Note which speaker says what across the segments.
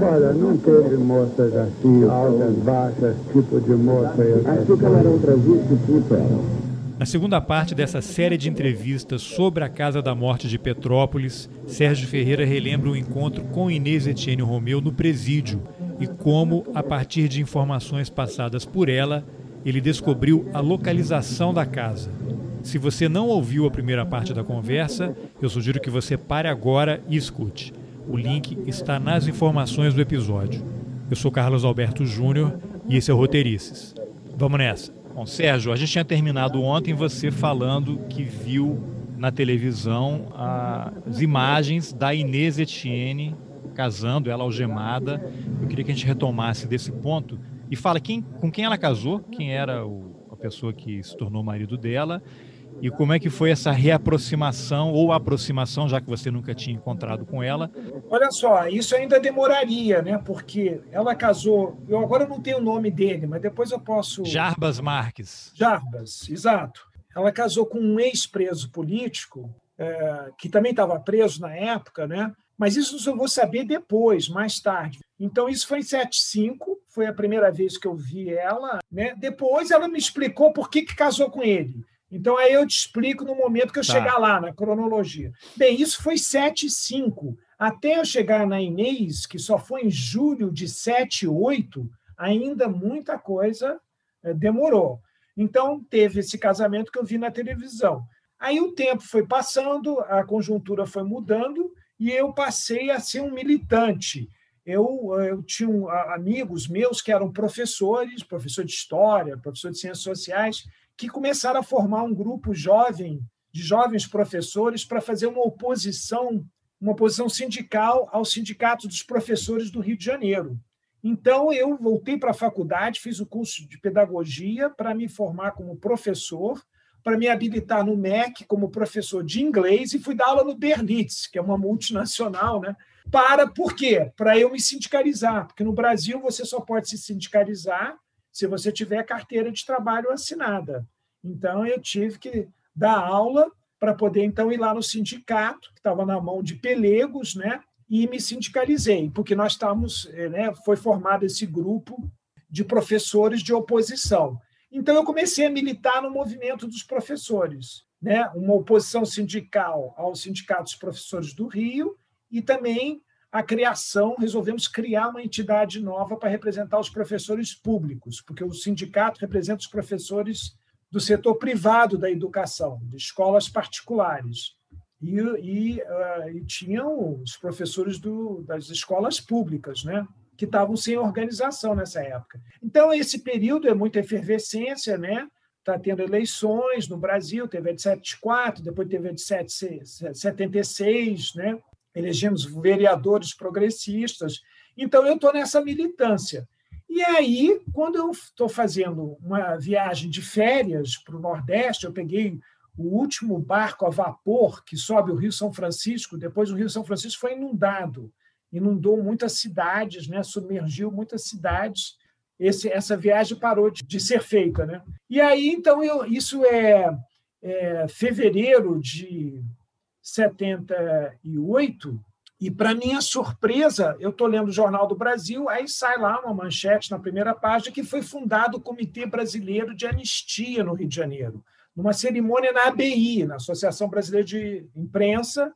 Speaker 1: Olha, não teve moças assim, altas, baixas, tipo de moça. Açúcar eram trazidos tipo eram.
Speaker 2: Na segunda parte dessa série de entrevistas sobre a Casa da Morte de Petrópolis, Sérgio Ferreira relembra o encontro com Inês Etienne Romeu no presídio e como, a partir de informações passadas por ela, ele descobriu a localização da casa. Se você não ouviu a primeira parte da conversa, eu sugiro que você pare agora e escute. O link está nas informações do episódio. Eu sou Carlos Alberto Júnior e esse é o Roteirices. Vamos nessa. Bom, Sérgio, a gente tinha terminado ontem você falando que viu na televisão as imagens da Inês Etienne casando, ela algemada. Eu queria que a gente retomasse desse ponto e fala quem, com quem ela casou, quem era o, pessoa que se tornou marido dela e como é que foi essa reaproximação ou aproximação, já que você nunca tinha encontrado com ela?
Speaker 3: Olha só, isso ainda demoraria, né? Porque ela casou. Eu agora não tenho o nome dele, mas depois eu posso.
Speaker 2: Jarbas Marques.
Speaker 3: Jarbas, exato. Ela casou com um ex-preso político, é, que também estava preso na época, né? Mas isso eu vou saber depois, mais tarde. Então, isso foi em 75, foi a primeira vez que eu vi ela. Né? Depois ela me explicou por que, que casou com ele. Então, aí eu te explico no momento que eu tá. chegar lá, na cronologia. Bem, isso foi 7 e 5. Até eu chegar na Inês, que só foi em julho de 7 e 8, ainda muita coisa eh, demorou. Então, teve esse casamento que eu vi na televisão. Aí o tempo foi passando, a conjuntura foi mudando e eu passei a ser um militante. Eu, eu tinha amigos meus que eram professores, professor de história, professor de ciências sociais, que começaram a formar um grupo jovem de jovens professores para fazer uma oposição, uma oposição sindical ao sindicato dos professores do Rio de Janeiro. Então eu voltei para a faculdade, fiz o curso de pedagogia para me formar como professor, para me habilitar no MEC como professor de inglês e fui dar aula no Berlitz, que é uma multinacional, né? Para por quê? Para eu me sindicalizar, porque no Brasil você só pode se sindicalizar se você tiver carteira de trabalho assinada. Então, eu tive que dar aula para poder, então, ir lá no sindicato, que estava na mão de pelegos, né? e me sindicalizei, porque nós estávamos, eh, né, foi formado esse grupo de professores de oposição. Então, eu comecei a militar no movimento dos professores, né? uma oposição sindical aos sindicatos professores do Rio e também a criação, resolvemos criar uma entidade nova para representar os professores públicos, porque o sindicato representa os professores do setor privado da educação, de escolas particulares. E, e, uh, e tinham os professores do, das escolas públicas, né? Que estavam sem organização nessa época. Então, esse período é muita efervescência, né? Está tendo eleições no Brasil, teve a de 74, depois teve a de 76, né? elegemos vereadores progressistas. Então, eu estou nessa militância. E aí, quando eu estou fazendo uma viagem de férias para o Nordeste, eu peguei o último barco a vapor que sobe o Rio São Francisco, depois o Rio São Francisco foi inundado, inundou muitas cidades, né? submergiu muitas cidades. Esse, essa viagem parou de, de ser feita. Né? E aí, então, eu, isso é, é fevereiro de 78, e, para minha surpresa, eu estou lendo o Jornal do Brasil, aí sai lá uma manchete na primeira página que foi fundado o Comitê Brasileiro de Anistia no Rio de Janeiro, numa cerimônia na ABI, na Associação Brasileira de Imprensa,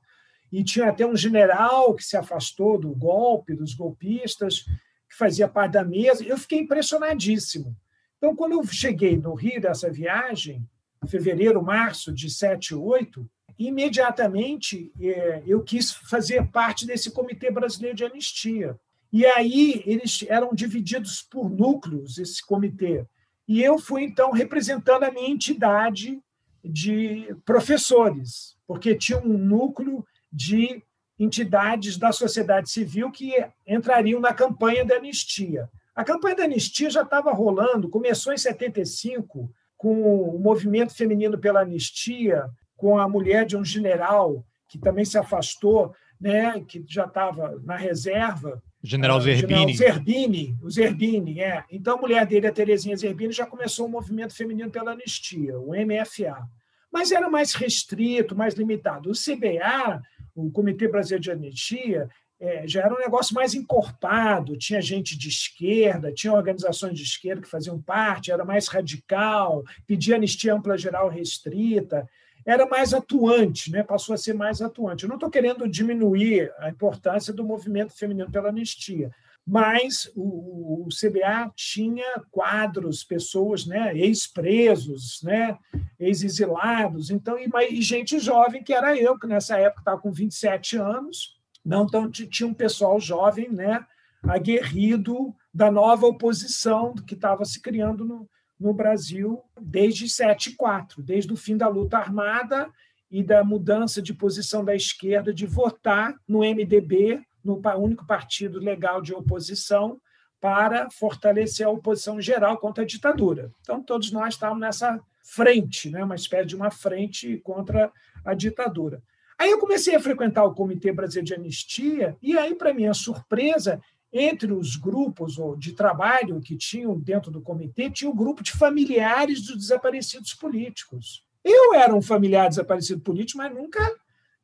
Speaker 3: e tinha até um general que se afastou do golpe, dos golpistas, que fazia parte da mesa. Eu fiquei impressionadíssimo. Então, quando eu cheguei no Rio dessa viagem, fevereiro, março de 7 e 8, imediatamente é, eu quis fazer parte desse Comitê Brasileiro de Anistia. E aí eles eram divididos por núcleos, esse comitê. E eu fui, então, representando a minha entidade de professores, porque tinha um núcleo de entidades da sociedade civil que entrariam na campanha da anistia. A campanha da anistia já estava rolando, começou em 75, com o movimento feminino pela anistia, com a mulher de um general que também se afastou, né, que já estava na reserva.
Speaker 2: General Zerbini.
Speaker 3: General Zerbini, o Zerbini, é. Então, a mulher dele, a Terezinha Zerbini, já começou o movimento feminino pela anistia, o MFA. mas era mais restrito, mais limitado. O CBA, o Comitê Brasileiro de Anistia, é, já era um negócio mais encorpado, tinha gente de esquerda, tinha organizações de esquerda que faziam parte, era mais radical, pedia anistia ampla geral restrita, era mais atuante, né? passou a ser mais atuante. Eu não estou querendo diminuir a importância do movimento feminino pela anistia, mas o, o CBA tinha quadros, pessoas, né, ex-presos, né, ex-exilados, então e, e, gente jovem que era eu, que nessa época estava com 27 anos, não então tinha um pessoal jovem, né, aguerrido da nova oposição que estava se criando no, no Brasil desde 74, desde o fim da luta armada e da mudança de posição da esquerda de votar no MDB, no único partido legal de oposição, para fortalecer a oposição geral contra a ditadura. Então, todos nós estávamos nessa frente, né, uma espécie de uma frente contra a ditadura. Aí eu comecei a frequentar o Comitê Brasileiro de Anistia, e aí, para minha surpresa, entre os grupos de trabalho que tinham dentro do comitê, tinha o um grupo de familiares dos desaparecidos políticos. Eu era um familiar desaparecido político, mas nunca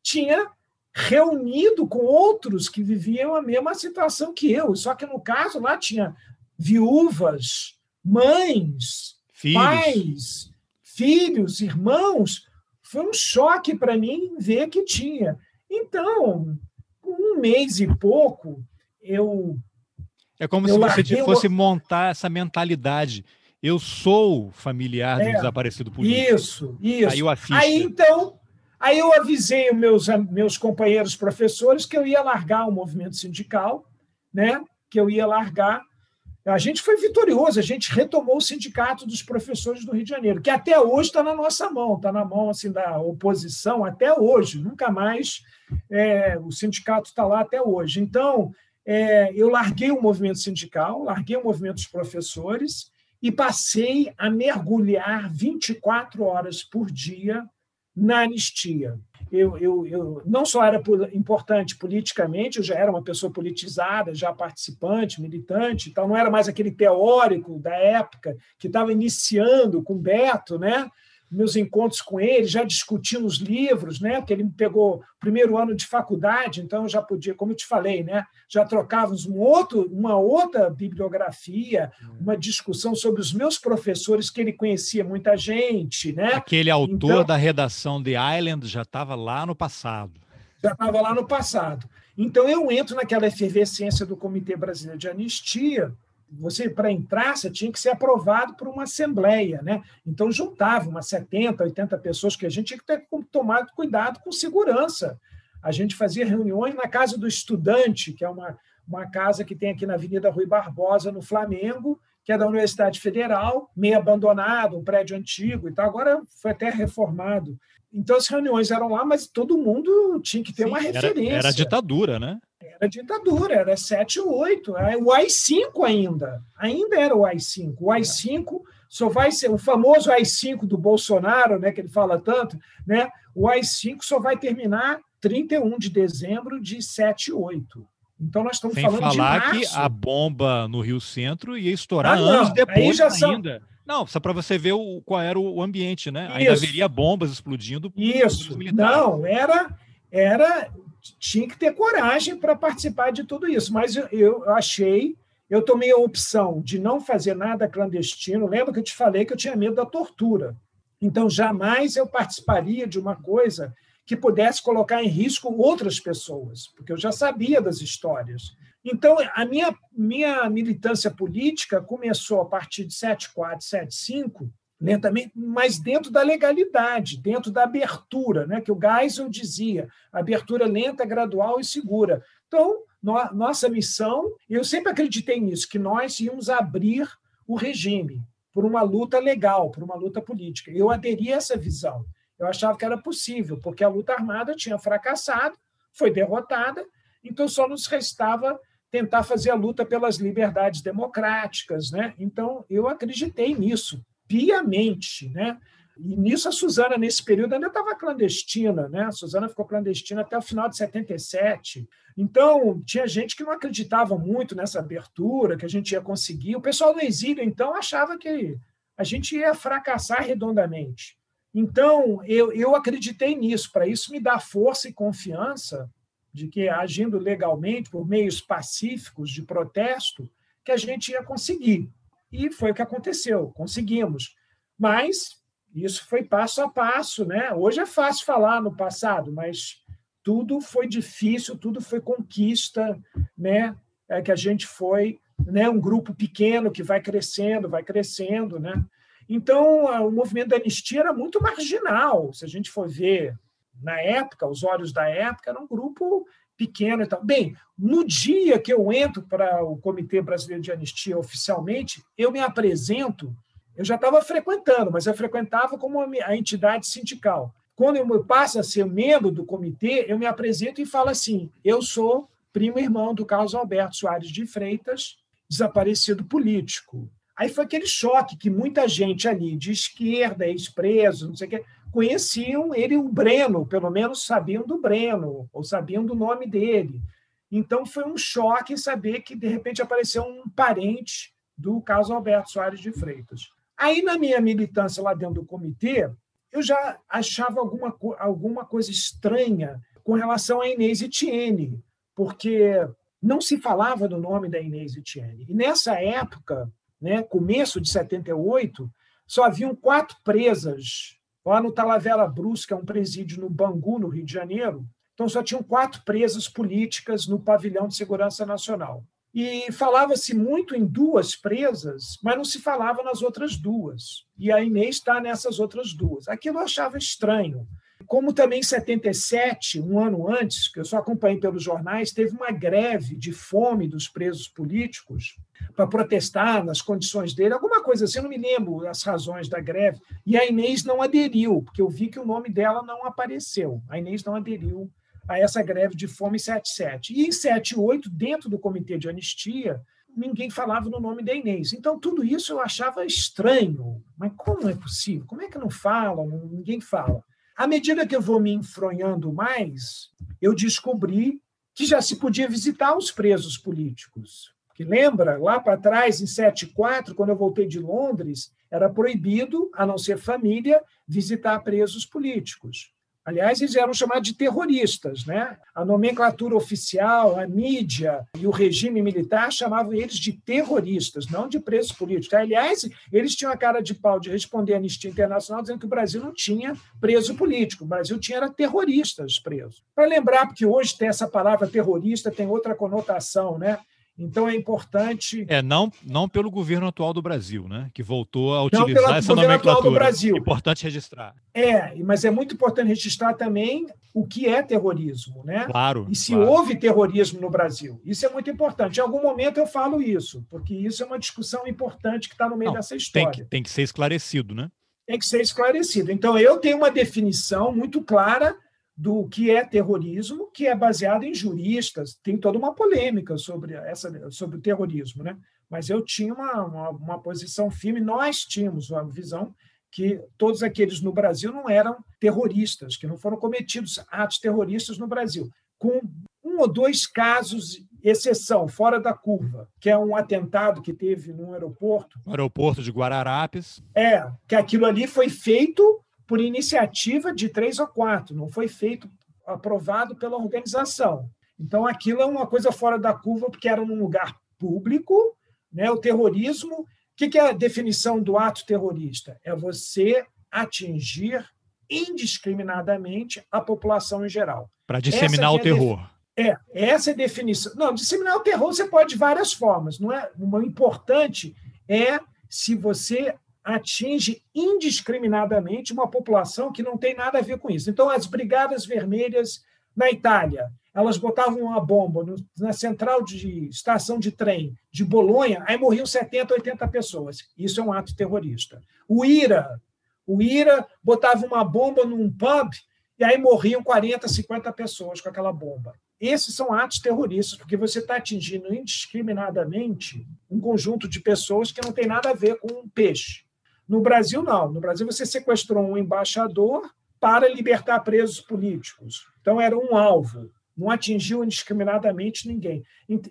Speaker 3: tinha reunido com outros que viviam a mesma situação que eu. Só que, no caso, lá tinha viúvas, mães, filhos. pais, filhos, irmãos foi um choque para mim ver que tinha. Então, um mês e pouco, eu.
Speaker 2: É como se você fosse montar essa mentalidade. Eu sou familiar do é, desaparecido político.
Speaker 3: Isso, isso. Aí, eu aí então, aí eu avisei os meus, meus companheiros professores que eu ia largar o movimento sindical, né? que eu ia largar a gente foi vitorioso, a gente retomou o sindicato dos professores do Rio de Janeiro, que até hoje está na nossa mão, está na mão assim da oposição até hoje, nunca mais é, o sindicato está lá até hoje. Então, é, eu larguei o movimento sindical, larguei o movimento dos professores e passei a mergulhar 24 horas por dia na anistia eu, eu, eu não só era importante politicamente, eu já era uma pessoa politizada, já participante, militante, então não era mais aquele teórico da época que estava iniciando com Beto, né? Meus encontros com ele, já discutindo os livros, né? Porque ele me pegou primeiro ano de faculdade, então eu já podia, como eu te falei, né? Já trocávamos um outro, uma outra bibliografia, uma discussão sobre os meus professores que ele conhecia muita gente, né?
Speaker 2: Aquele autor então, da redação The Island já estava lá no passado.
Speaker 3: Já estava lá no passado. Então eu entro naquela efervescência do Comitê Brasileiro de Anistia você para entrar, você tinha que ser aprovado por uma assembleia, né? Então juntava umas 70, 80 pessoas que a gente tinha que ter tomado cuidado com segurança. A gente fazia reuniões na casa do estudante, que é uma, uma casa que tem aqui na Avenida Rui Barbosa, no Flamengo, que é da Universidade Federal, meio abandonado, um prédio antigo e tal. Agora foi até reformado. Então as reuniões eram lá, mas todo mundo tinha que ter Sim, uma referência.
Speaker 2: Era, era ditadura, né?
Speaker 3: Era ditadura, era 7 8, o AI-5 ainda, ainda era o AI-5. O AI-5 só vai ser o famoso AI-5 do Bolsonaro, né, que ele fala tanto, né? O AI-5 só vai terminar 31 de dezembro de 7 8. Então nós estamos
Speaker 2: Sem
Speaker 3: falando
Speaker 2: falar
Speaker 3: de março.
Speaker 2: que a bomba no Rio Centro ia estourar ah, anos depois ainda. São... Não, só para você ver o, qual era o ambiente, né? Isso. Ainda haveria bombas explodindo.
Speaker 3: Isso. Não, era era tinha que ter coragem para participar de tudo isso. Mas eu, eu achei, eu tomei a opção de não fazer nada clandestino. Lembra que eu te falei que eu tinha medo da tortura. Então, jamais eu participaria de uma coisa que pudesse colocar em risco outras pessoas, porque eu já sabia das histórias. Então, a minha, minha militância política começou a partir de 74, 75, lentamente, mas dentro da legalidade, dentro da abertura, né, que o Geisel dizia, abertura lenta, gradual e segura. Então, no, nossa missão, eu sempre acreditei nisso, que nós íamos abrir o regime por uma luta legal, por uma luta política. Eu aderi a essa visão. Eu achava que era possível, porque a luta armada tinha fracassado, foi derrotada, então só nos restava tentar fazer a luta pelas liberdades democráticas, né? Então eu acreditei nisso piamente, né? E nisso a Suzana, nesse período, ainda estava clandestina, né? A Suzana ficou clandestina até o final de 77. Então, tinha gente que não acreditava muito nessa abertura, que a gente ia conseguir. O pessoal do exílio, então, achava que a gente ia fracassar redondamente. Então, eu, eu acreditei nisso, para isso me dar força e confiança de que, agindo legalmente, por meios pacíficos de protesto, que a gente ia conseguir. E foi o que aconteceu, conseguimos. Mas isso foi passo a passo, né? Hoje é fácil falar no passado, mas tudo foi difícil, tudo foi conquista, né? É que a gente foi, né? Um grupo pequeno que vai crescendo, vai crescendo, né? Então, o movimento da anistia era muito marginal. Se a gente for ver na época, os olhos da época, era um grupo pequeno e tal. Bem, no dia que eu entro para o Comitê Brasileiro de Anistia oficialmente, eu me apresento. Eu já estava frequentando, mas eu frequentava como a entidade sindical. Quando eu passo a ser membro do comitê, eu me apresento e falo assim: eu sou primo irmão do Carlos Alberto Soares de Freitas, desaparecido político. Aí foi aquele choque que muita gente ali de esquerda, ex-preso, não sei o quê, conheciam ele, o Breno, pelo menos sabiam do Breno, ou sabiam do nome dele. Então foi um choque saber que, de repente, apareceu um parente do caso Alberto Soares de Freitas. Aí, na minha militância lá dentro do comitê, eu já achava alguma, alguma coisa estranha com relação a Inês Etienne, porque não se falava do nome da Inês Etienne. E nessa época, né, começo de 78, só haviam quatro presas lá no Talavera Brus, que é um presídio no Bangu, no Rio de Janeiro. Então, só tinham quatro presas políticas no pavilhão de segurança nacional. E falava-se muito em duas presas, mas não se falava nas outras duas. E a Inês está nessas outras duas. Aquilo eu achava estranho. Como também em 77, um ano antes, que eu só acompanhei pelos jornais, teve uma greve de fome dos presos políticos para protestar nas condições dele, alguma coisa assim, eu não me lembro as razões da greve. E a Inês não aderiu, porque eu vi que o nome dela não apareceu. A Inês não aderiu a essa greve de fome em 77. E em 78, dentro do comitê de anistia, ninguém falava no nome da Inês. Então, tudo isso eu achava estranho. Mas como é possível? Como é que não fala? Ninguém fala. À medida que eu vou me enfronhando mais, eu descobri que já se podia visitar os presos políticos. Que lembra, lá para trás, em 74, quando eu voltei de Londres, era proibido, a não ser família, visitar presos políticos. Aliás, eles eram chamados de terroristas. Né? A nomenclatura oficial, a mídia e o regime militar chamavam eles de terroristas, não de presos políticos. Aliás, eles tinham a cara de pau de responder à Anistia Internacional dizendo que o Brasil não tinha preso político, o Brasil tinha era terroristas presos. Para lembrar, porque hoje tem essa palavra terrorista, tem outra conotação, né? Então é importante.
Speaker 2: É, não, não pelo governo atual do Brasil, né? Que voltou a utilizar não pelo essa governo nomenclatura. Atual do Brasil. Importante registrar.
Speaker 3: É, mas é muito importante registrar também o que é terrorismo, né?
Speaker 2: Claro.
Speaker 3: E se
Speaker 2: claro.
Speaker 3: houve terrorismo no Brasil. Isso é muito importante. Em algum momento eu falo isso, porque isso é uma discussão importante que está no meio não, dessa história.
Speaker 2: Tem que, tem que ser esclarecido, né?
Speaker 3: Tem que ser esclarecido. Então, eu tenho uma definição muito clara do que é terrorismo, que é baseado em juristas. Tem toda uma polêmica sobre, essa, sobre o terrorismo, né? mas eu tinha uma, uma, uma posição firme, nós tínhamos uma visão que todos aqueles no Brasil não eram terroristas, que não foram cometidos atos terroristas no Brasil, com um ou dois casos exceção, fora da curva, que é um atentado que teve no aeroporto.
Speaker 2: No aeroporto de Guararapes.
Speaker 3: É, que aquilo ali foi feito por iniciativa de três ou quatro, não foi feito aprovado pela organização. Então, aquilo é uma coisa fora da curva, porque era num lugar público, né? o terrorismo. O que é a definição do ato terrorista? É você atingir indiscriminadamente a população em geral.
Speaker 2: Para disseminar é o terror.
Speaker 3: É, essa é a definição. Não, disseminar o terror você pode de várias formas. Não é? O importante é se você atinge indiscriminadamente uma população que não tem nada a ver com isso. Então, as Brigadas Vermelhas na Itália, elas botavam uma bomba na central de estação de trem de Bolonha, aí morriam 70, 80 pessoas. Isso é um ato terrorista. O IRA, o IRA botava uma bomba num pub e aí morriam 40, 50 pessoas com aquela bomba. Esses são atos terroristas, porque você está atingindo indiscriminadamente um conjunto de pessoas que não tem nada a ver com um peixe. No Brasil, não. No Brasil, você sequestrou um embaixador para libertar presos políticos. Então, era um alvo. Não atingiu indiscriminadamente ninguém.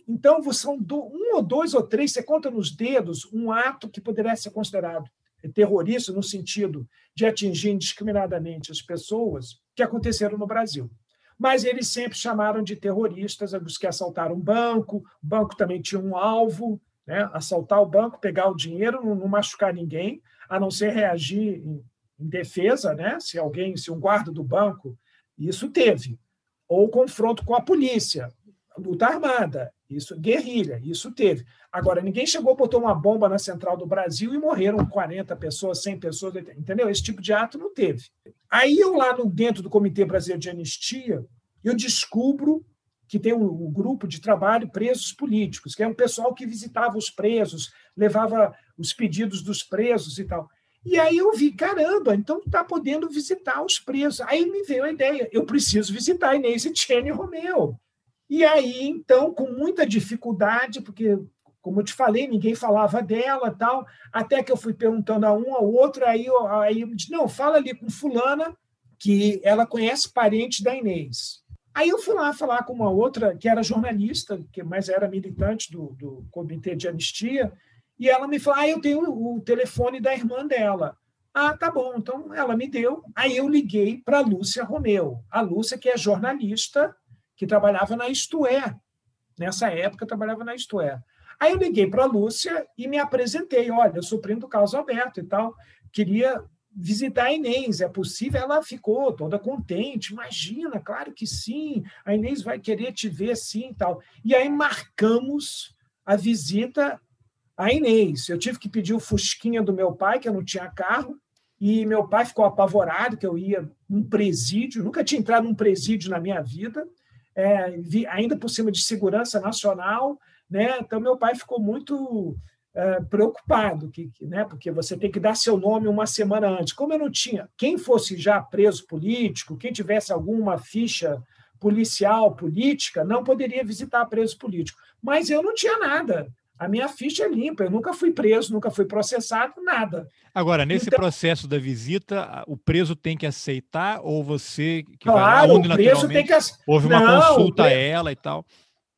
Speaker 3: Então, são um ou dois ou três, você conta nos dedos, um ato que poderia ser considerado terroristas no sentido de atingir indiscriminadamente as pessoas que aconteceram no Brasil. Mas eles sempre chamaram de terroristas os que assaltaram um banco, o banco também tinha um alvo, né? assaltar o banco, pegar o dinheiro, não machucar ninguém, a não ser reagir em, em defesa, né? se alguém, se um guarda do banco, isso teve, ou confronto com a polícia, luta armada, isso guerrilha, isso teve. Agora, ninguém chegou, botou uma bomba na central do Brasil e morreram 40 pessoas, 100 pessoas, entendeu? Esse tipo de ato não teve. Aí eu lá no, dentro do Comitê Brasileiro de Anistia, eu descubro que tem um, um, grupo de trabalho presos políticos, que é um pessoal que visitava os presos, levava os pedidos dos presos e tal. E aí eu vi, caramba, então está podendo visitar os presos. Aí me veio a ideia, eu preciso visitar Inês Etienne Romeu. E aí, então, com muita dificuldade, porque, como eu te falei, ninguém falava dela tal, até que eu fui perguntando a um ao outro, aí, aí eu disse, não, fala ali com fulana, que ela conhece parente da Inês. Aí eu fui lá falar com uma outra, que era jornalista, que mas era militante do, do Comitê de Anistia, e ela me falou, ah, eu tenho o telefone da irmã dela. Ah, tá bom. Então ela me deu. Aí eu liguei para a Lúcia Romeu. A Lúcia, que é jornalista que trabalhava na Isto É. Nessa época, trabalhava na Isto É. Aí eu liguei para a Lúcia e me apresentei. Olha, eu sou primo do Carlos Alberto e tal. Queria visitar a Inês. É possível? Ela ficou toda contente. Imagina, claro que sim. A Inês vai querer te ver sim e tal. E aí marcamos a visita à Inês. Eu tive que pedir o Fusquinha do meu pai, que eu não tinha carro. E meu pai ficou apavorado que eu ia num presídio. Nunca tinha entrado num presídio na minha vida é, ainda por cima de segurança nacional, né? Então meu pai ficou muito é, preocupado, que, que, né? Porque você tem que dar seu nome uma semana antes. Como eu não tinha, quem fosse já preso político, quem tivesse alguma ficha policial política, não poderia visitar preso político. Mas eu não tinha nada. A minha ficha é limpa, eu nunca fui preso, nunca fui processado, nada.
Speaker 2: Agora, nesse então, processo da visita, o preso tem que aceitar ou você que
Speaker 3: claro, vai lá, o preso tem que
Speaker 2: houve uma não, consulta a ela e tal?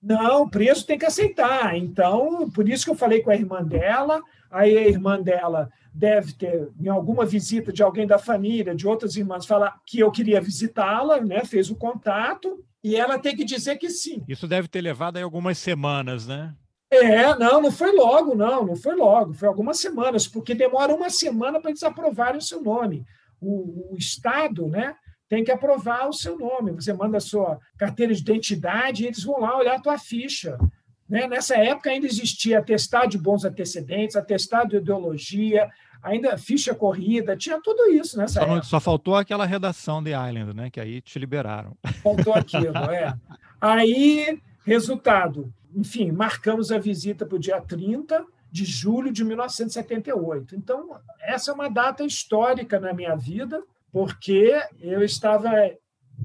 Speaker 3: Não, o preso tem que aceitar. Então, por isso que eu falei com a irmã dela, aí a irmã dela deve ter, em alguma visita de alguém da família, de outras irmãs, falar que eu queria visitá-la, né? fez o contato, e ela tem que dizer que sim.
Speaker 2: Isso deve ter levado aí algumas semanas, né?
Speaker 3: É, não, não foi logo, não, não foi logo, foi algumas semanas, porque demora uma semana para eles aprovarem o seu nome. O, o, Estado né, tem que aprovar o seu nome. Você manda a sua carteira de identidade e eles vão lá olhar a tua ficha. Né? Nessa época ainda existia atestado de bons antecedentes, atestado de ideologia, ainda ficha corrida, tinha tudo isso nessa
Speaker 2: só,
Speaker 3: época.
Speaker 2: Só faltou aquela redação de Island, né? Que aí te liberaram.
Speaker 3: Faltou aquilo, é. Aí, resultado, enfim, marcamos a visita para o dia 30 de julho de 1978. Então, essa é uma data histórica na minha vida, porque eu estava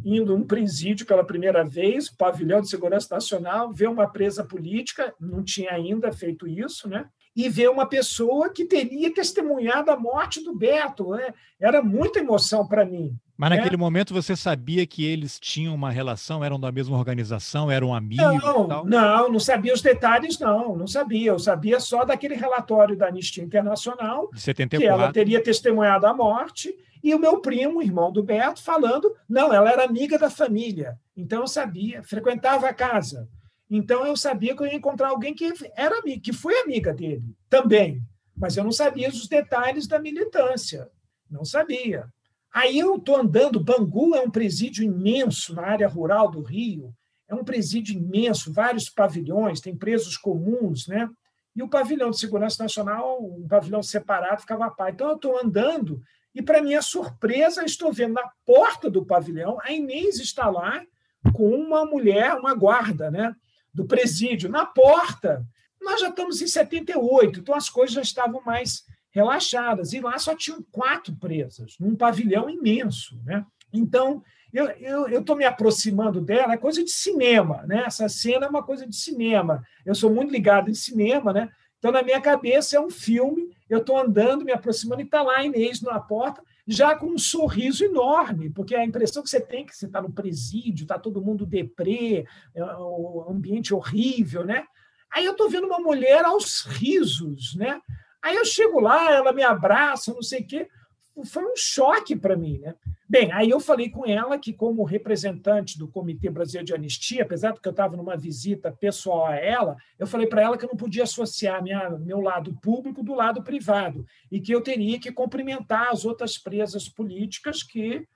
Speaker 3: indo um presídio pela primeira vez, pavilhão de segurança nacional, ver uma presa política, não tinha ainda feito isso, né? E ver uma pessoa que teria testemunhado a morte do Beto, né? Era muita emoção para mim.
Speaker 2: Mas naquele é. momento você sabia que eles tinham uma relação, eram da mesma organização, eram amigos?
Speaker 3: Não, não, não sabia os detalhes, não, não sabia. Eu sabia só daquele relatório da Anistia Internacional,
Speaker 2: de 74.
Speaker 3: que ela teria testemunhado a morte, e o meu primo, irmão do Beto, falando, não, ela era amiga da família. Então eu sabia, frequentava a casa. Então eu sabia que eu ia encontrar alguém que era que foi amiga dele também. Mas eu não sabia os detalhes da militância. Não sabia. Aí eu estou andando, Bangu é um presídio imenso na área rural do Rio, é um presídio imenso, vários pavilhões, tem presos comuns, né? E o pavilhão de segurança nacional, um pavilhão separado, ficava a par. Então eu estou andando e, para minha surpresa, estou vendo na porta do pavilhão, a Inês está lá com uma mulher, uma guarda, né? Do presídio, na porta. Nós já estamos em 78, então as coisas já estavam mais relaxadas. E lá só tinham quatro presas, num pavilhão imenso. Né? Então, eu estou me aproximando dela, é coisa de cinema. Né? Essa cena é uma coisa de cinema. Eu sou muito ligado em cinema, né? então, na minha cabeça, é um filme. Eu estou andando, me aproximando, e está lá a Inês na porta, já com um sorriso enorme, porque a impressão que você tem é que você está no presídio, está todo mundo deprê, é um ambiente horrível, né? Aí eu estou vendo uma mulher aos risos, né? Aí eu chego lá, ela me abraça, não sei o quê. Foi um choque para mim, né? Bem, aí eu falei com ela que, como representante do Comitê Brasileiro de Anistia, apesar de que eu estava numa visita pessoal a ela, eu falei para ela que eu não podia associar minha, meu lado público do lado privado e que eu teria que cumprimentar as outras presas políticas que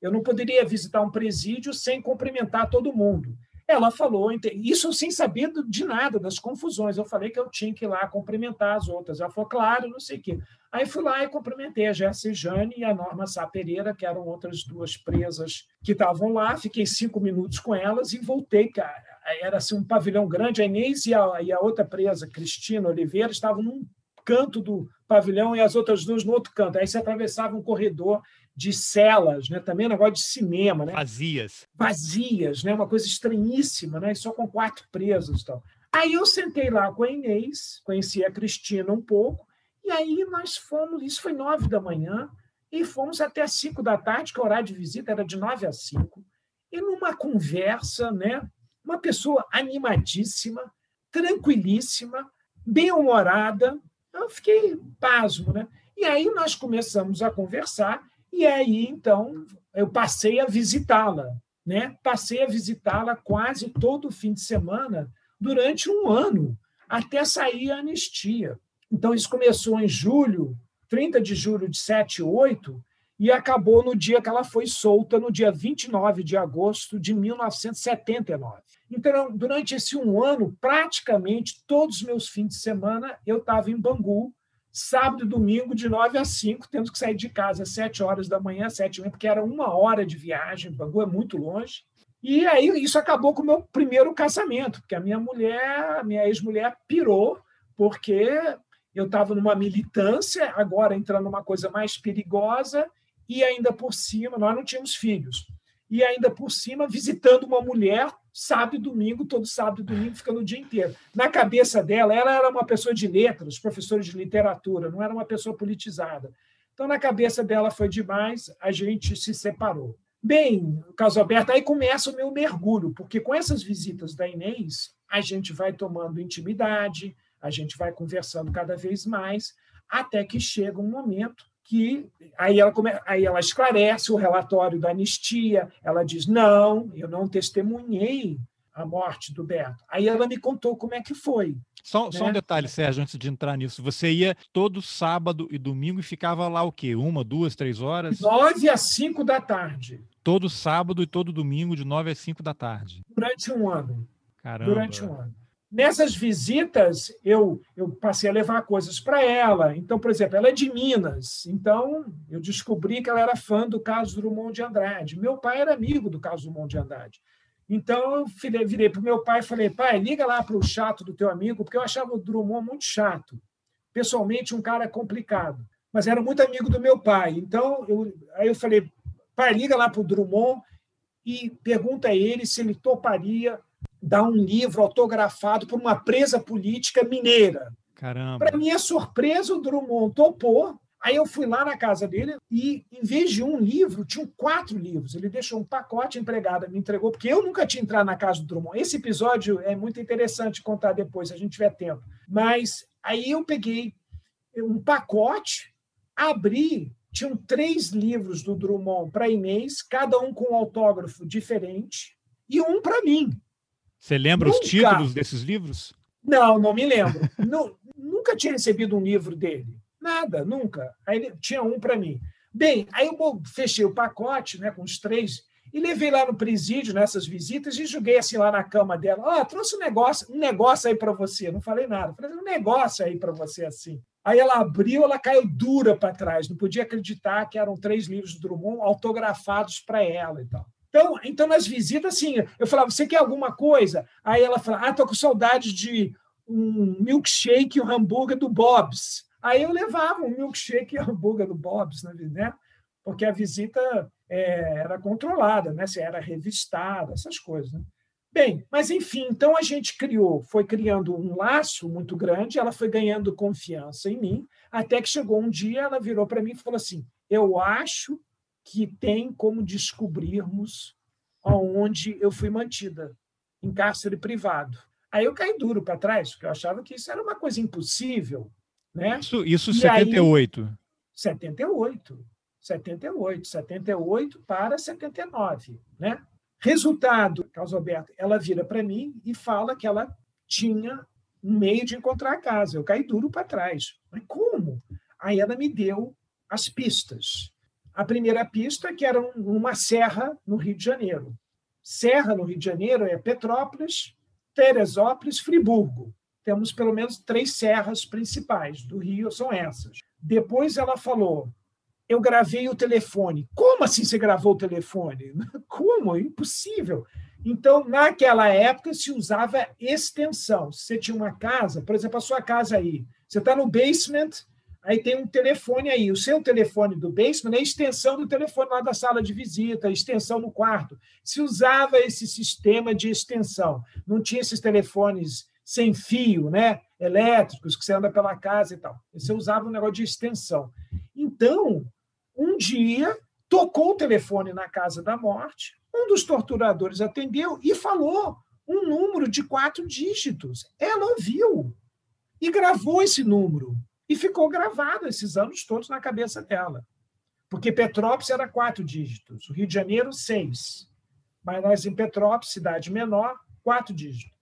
Speaker 3: eu não poderia visitar um presídio sem cumprimentar todo mundo. Ela falou, isso sem saber de nada, das confusões. Eu falei que eu tinha que ir lá cumprimentar as outras. Ela falou, claro, não sei o quê. Aí fui lá e cumprimentei a Jéssica Jane e a Norma Sá Pereira, que eram outras duas presas que estavam lá. Fiquei cinco minutos com elas e voltei. Cara. Era assim, um pavilhão grande. A Inês e a, e a outra presa, Cristina Oliveira, estavam num canto do pavilhão e as outras duas no outro canto. Aí você atravessava um corredor de celas, né? também um negócio de cinema. Né?
Speaker 2: Vazias.
Speaker 3: Vazias, né? uma coisa estranhíssima, né? só com quatro presos. Então. Aí eu sentei lá com a Inês, conheci a Cristina um pouco, e aí nós fomos, isso foi nove da manhã, e fomos até cinco da tarde, que o horário de visita era de nove a cinco, e numa conversa, né? uma pessoa animadíssima, tranquilíssima, bem-humorada, eu fiquei pasmo, né? E aí nós começamos a conversar e aí, então, eu passei a visitá-la, né? Passei a visitá-la quase todo fim de semana durante um ano, até sair a anistia. Então, isso começou em julho, 30 de julho de 78, e acabou no dia que ela foi solta, no dia 29 de agosto de 1979. Então, durante esse um ano, praticamente todos os meus fins de semana eu estava em Bangu, sábado e domingo, de 9 a 5, temos que sair de casa às 7 horas da manhã, 7 e meia, porque era uma hora de viagem, Bangu é muito longe. E aí isso acabou com o meu primeiro casamento, porque a minha mulher, a minha ex-mulher pirou, porque eu estava numa militância, agora entrando numa coisa mais perigosa, e ainda por cima, nós não tínhamos filhos, e ainda por cima visitando uma mulher sábado e domingo, todo sábado e domingo, ficando o dia inteiro. Na cabeça dela, ela era uma pessoa de letras, professora de literatura, não era uma pessoa politizada. Então, na cabeça dela foi demais, a gente se separou. Bem, caso aberto, aí começa o meu mergulho, porque com essas visitas da Inês, a gente vai tomando intimidade, a gente vai conversando cada vez mais, até que chega um momento que aí ela, come, aí ela esclarece o relatório da anistia, ela diz: não, eu não testemunhei a morte do Beto. Aí ela me contou como é que foi.
Speaker 2: Só, né? só um detalhe, Sérgio, antes de entrar nisso. Você ia todo sábado e domingo e ficava lá o quê? Uma, duas, três horas?
Speaker 3: Nove a cinco da tarde.
Speaker 2: Todo sábado e todo domingo, de nove a cinco da tarde.
Speaker 3: Durante um ano.
Speaker 2: Caramba.
Speaker 3: Durante um ano. Nessas visitas, eu, eu passei a levar coisas para ela. Então, por exemplo, ela é de Minas. Então, eu descobri que ela era fã do Carlos Drummond de Andrade. Meu pai era amigo do Carlos Drummond de Andrade. Então, eu virei para o meu pai e falei: pai, liga lá para o chato do teu amigo, porque eu achava o Drummond muito chato. Pessoalmente, um cara complicado. Mas era muito amigo do meu pai. Então, eu, aí eu falei: pai, liga lá para o Drummond e pergunta a ele se ele toparia dar um livro autografado por uma presa política mineira.
Speaker 2: Caramba.
Speaker 3: Para minha surpresa, o Drummond topou. Aí eu fui lá na casa dele e, em vez de um livro, tinham quatro livros. Ele deixou um pacote, empregada me entregou, porque eu nunca tinha entrado na casa do Drummond. Esse episódio é muito interessante contar depois, se a gente tiver tempo. Mas aí eu peguei um pacote, abri, tinham três livros do Drummond para Inês, cada um com um autógrafo diferente, e um para mim.
Speaker 2: Você lembra nunca. os títulos desses livros?
Speaker 3: Não, não me lembro. nunca tinha recebido um livro dele. Nada, nunca. Aí ele tinha um para mim. Bem, aí eu fechei o pacote né, com os três e levei lá no presídio nessas visitas e joguei assim lá na cama dela. Ó, oh, trouxe um negócio, um negócio aí para você. Não falei nada. Falei um negócio aí para você assim. Aí ela abriu, ela caiu dura para trás. Não podia acreditar que eram três livros do Drummond autografados para ela e tal. Então, então, nas visitas, assim, eu falava, você quer alguma coisa? Aí ela falava, ah, tô com saudade de um milkshake e um hambúrguer do Bob's. Aí eu levava um milkshake e um hambúrguer do Bob's, né? Porque a visita é, era controlada, né? Se era revistada, essas coisas. Né? Bem, mas enfim, então a gente criou, foi criando um laço muito grande, ela foi ganhando confiança em mim, até que chegou um dia, ela virou para mim e falou assim: Eu acho que tem como descobrirmos aonde eu fui mantida, em cárcere privado. Aí eu caí duro para trás, porque eu achava que isso era uma coisa impossível.
Speaker 2: Né? Isso, isso e 78. Aí,
Speaker 3: 78. 78, 78 para 79, né? Resultado, Carlos Alberto, ela vira para mim e fala que ela tinha um meio de encontrar a casa. Eu caí duro para trás. Mas como? Aí ela me deu as pistas. A primeira pista, que era uma serra no Rio de Janeiro. Serra no Rio de Janeiro é Petrópolis, Teresópolis, Friburgo. Temos pelo menos três serras principais do Rio, são essas. Depois ela falou: eu gravei o telefone. Como assim você gravou o telefone? Como? Impossível. Então, naquela época, se usava extensão. Se você tinha uma casa, por exemplo, a sua casa aí, você está no basement, aí tem um telefone aí. O seu telefone do basement é a extensão do telefone lá da sala de visita, extensão no quarto. Se usava esse sistema de extensão. Não tinha esses telefones sem fio, né? elétricos, que você anda pela casa e tal. Você usava um negócio de extensão. Então, um dia, tocou o telefone na casa da morte, um dos torturadores atendeu e falou um número de quatro dígitos. Ela ouviu e gravou esse número. E ficou gravado esses anos todos na cabeça dela. Porque Petrópolis era quatro dígitos, o Rio de Janeiro, seis. Mas nós, em Petrópolis, cidade menor, quatro dígitos.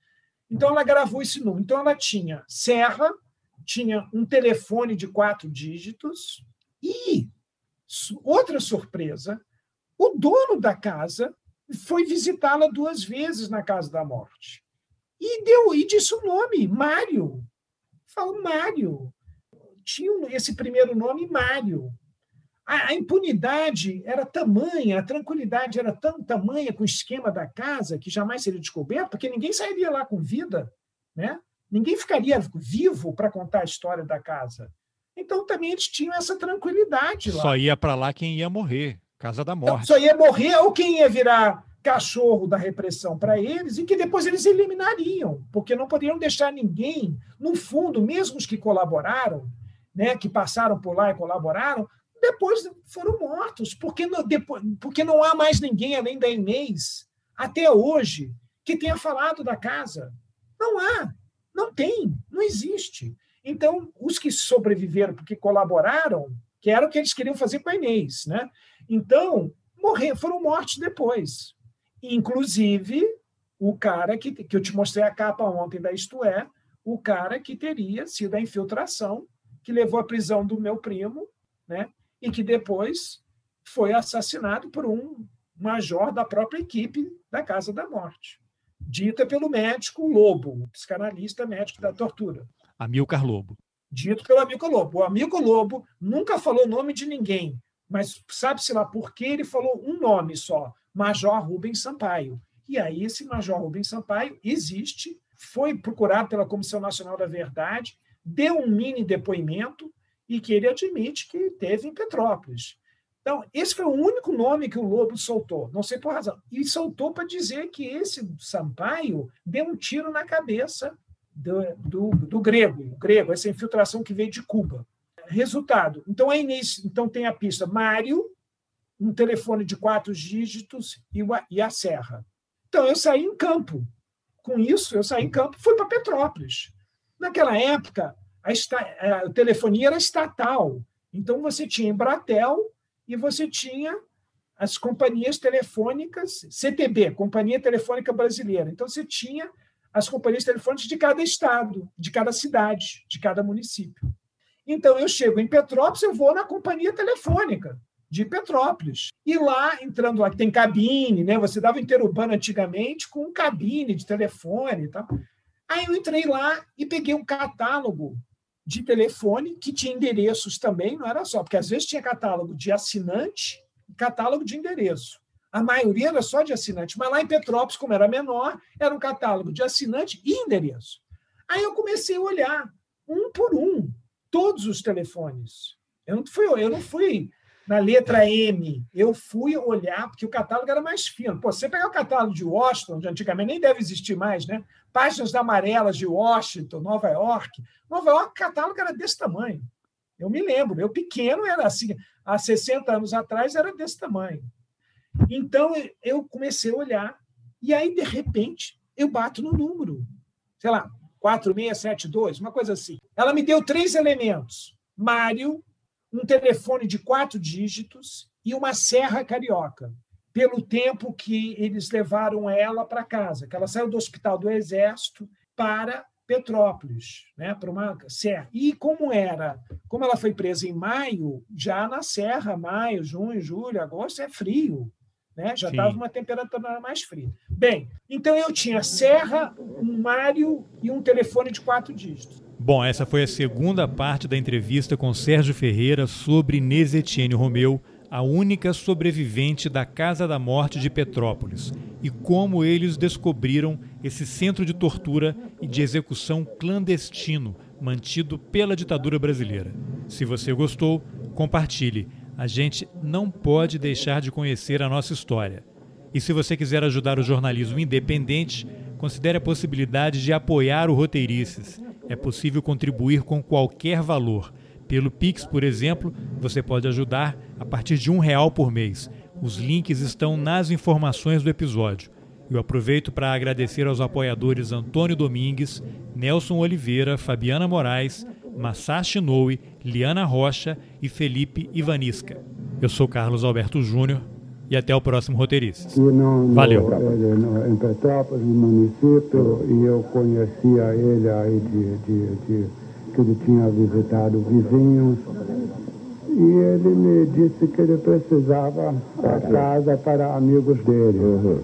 Speaker 3: Então, ela gravou esse número. Então, ela tinha serra, tinha um telefone de quatro dígitos e, outra surpresa, o dono da casa foi visitá-la duas vezes na casa da morte. E deu e disse o nome, Mário. Falou Mário. Tinha esse primeiro nome, Mário. A, a, impunidade era tamanha, a tranquilidade era tão tamanha com o esquema da casa que jamais seria descoberto, porque ninguém sairia lá com vida, né? Ninguém ficaria vivo para contar a história da casa. Então também eles tinham essa tranquilidade lá.
Speaker 2: Só ia para lá quem ia morrer. Casa da Morte.
Speaker 3: Só ia morrer ou quem ia virar cachorro da repressão para eles e que depois eles eliminariam, porque não poderiam deixar ninguém, no fundo, mesmo os que colaboraram, né, que passaram por lá e colaboraram, depois foram mortos, porque não, depois, porque não há mais ninguém além da Inês, até hoje, que tenha falado da casa. Não há, não tem, não existe. Então, os que sobreviveram porque colaboraram, que era o que eles queriam fazer com a Inês, né? Então, morrer, foram mortos depois. Inclusive, o cara que, que eu te mostrei a capa ontem da Isto É, o cara que teria sido a infiltração que levou à prisão do meu primo, né? E que depois foi assassinado por um major da própria equipe da Casa da Morte, dita pelo médico Lobo, o psicanalista médico da tortura.
Speaker 2: Amilcar Lobo.
Speaker 3: Dito pelo Amilcar Lobo. O Amilcar Lobo nunca falou o nome de ninguém, mas sabe-se lá por que ele falou um nome só, Major Rubens Sampaio. E aí esse Major Rubens Sampaio existe, foi procurado pela Comissão Nacional da Verdade, deu um mini depoimento e que ele admite que teve em Petrópolis. Então, esse foi o único nome que o Lobo soltou, não sei por razão. E soltou para dizer que esse Sampaio deu um tiro na cabeça do, do, do grego, o grego, essa infiltração que veio de Cuba. Resultado. Então, a Inês então, tem a pista Mário, um telefone de quatro dígitos e, e a serra. Então, eu saí em campo. Com isso, eu saí em campo fui para Petrópolis. Naquela época, a, esta, a telefonia era estatal. Então, você tinha Embratel e você tinha as companhias telefônicas, CTB, Companhia Telefônica Brasileira. Então, você tinha as companhias telefônicas de cada estado, de cada cidade, de cada município. Então, eu chego em Petrópolis, eu vou na companhia telefônica de Petrópolis. E lá, entrando lá, que tem cabine, né? Você dava interurbano antigamente com cabine de telefone e tal. Aí eu entrei lá e peguei um catálogo de telefone que tinha endereços também, não era só, porque às vezes tinha catálogo de assinante e catálogo de endereço. A maioria era só de assinante, mas lá em Petrópolis, como era menor, era um catálogo de assinante e endereço. Aí eu comecei a olhar um por um todos os telefones. Eu não fui, eu não fui na letra M, eu fui olhar, porque o catálogo era mais fino. Pô, você pegar o catálogo de Washington, de antigamente nem deve existir mais, né? Páginas amarelas de Washington, Nova York. Nova York, o catálogo era desse tamanho. Eu me lembro, meu pequeno era assim, há 60 anos atrás era desse tamanho. Então eu comecei a olhar, e aí, de repente, eu bato no número. Sei lá, 4672, uma coisa assim. Ela me deu três elementos: Mário, um telefone de quatro dígitos e uma serra carioca, pelo tempo que eles levaram ela para casa, que ela saiu do hospital do Exército para Petrópolis, né, para uma serra. E como era, como ela foi presa em maio, já na serra, maio, junho, julho, agosto é frio, né? Já estava uma temperatura mais fria. Bem, então eu tinha serra, um Mário e um telefone de quatro dígitos.
Speaker 2: Bom, essa foi a segunda parte da entrevista com Sérgio Ferreira sobre Inês Etienne Romeu, a única sobrevivente da Casa da Morte de Petrópolis, e como eles descobriram esse centro de tortura e de execução clandestino mantido pela ditadura brasileira. Se você gostou, compartilhe a gente não pode deixar de conhecer a nossa história. E se você quiser ajudar o jornalismo independente, considere a possibilidade de apoiar o Roteirices. É possível contribuir com qualquer valor. Pelo Pix, por exemplo, você pode ajudar a partir de um real por mês. Os links estão nas informações do episódio. Eu aproveito para agradecer aos apoiadores Antônio Domingues, Nelson Oliveira, Fabiana Moraes, Masashi Noe, Liana Rocha e Felipe Ivanisca. Eu sou Carlos Alberto Júnior e até o próximo Roteiristas. Valeu.
Speaker 1: em Petrópolis, no município, e eu conhecia ele aí de, de, de que ele tinha visitado vizinhos. E ele me disse que ele precisava a casa para amigos dele. Uhum.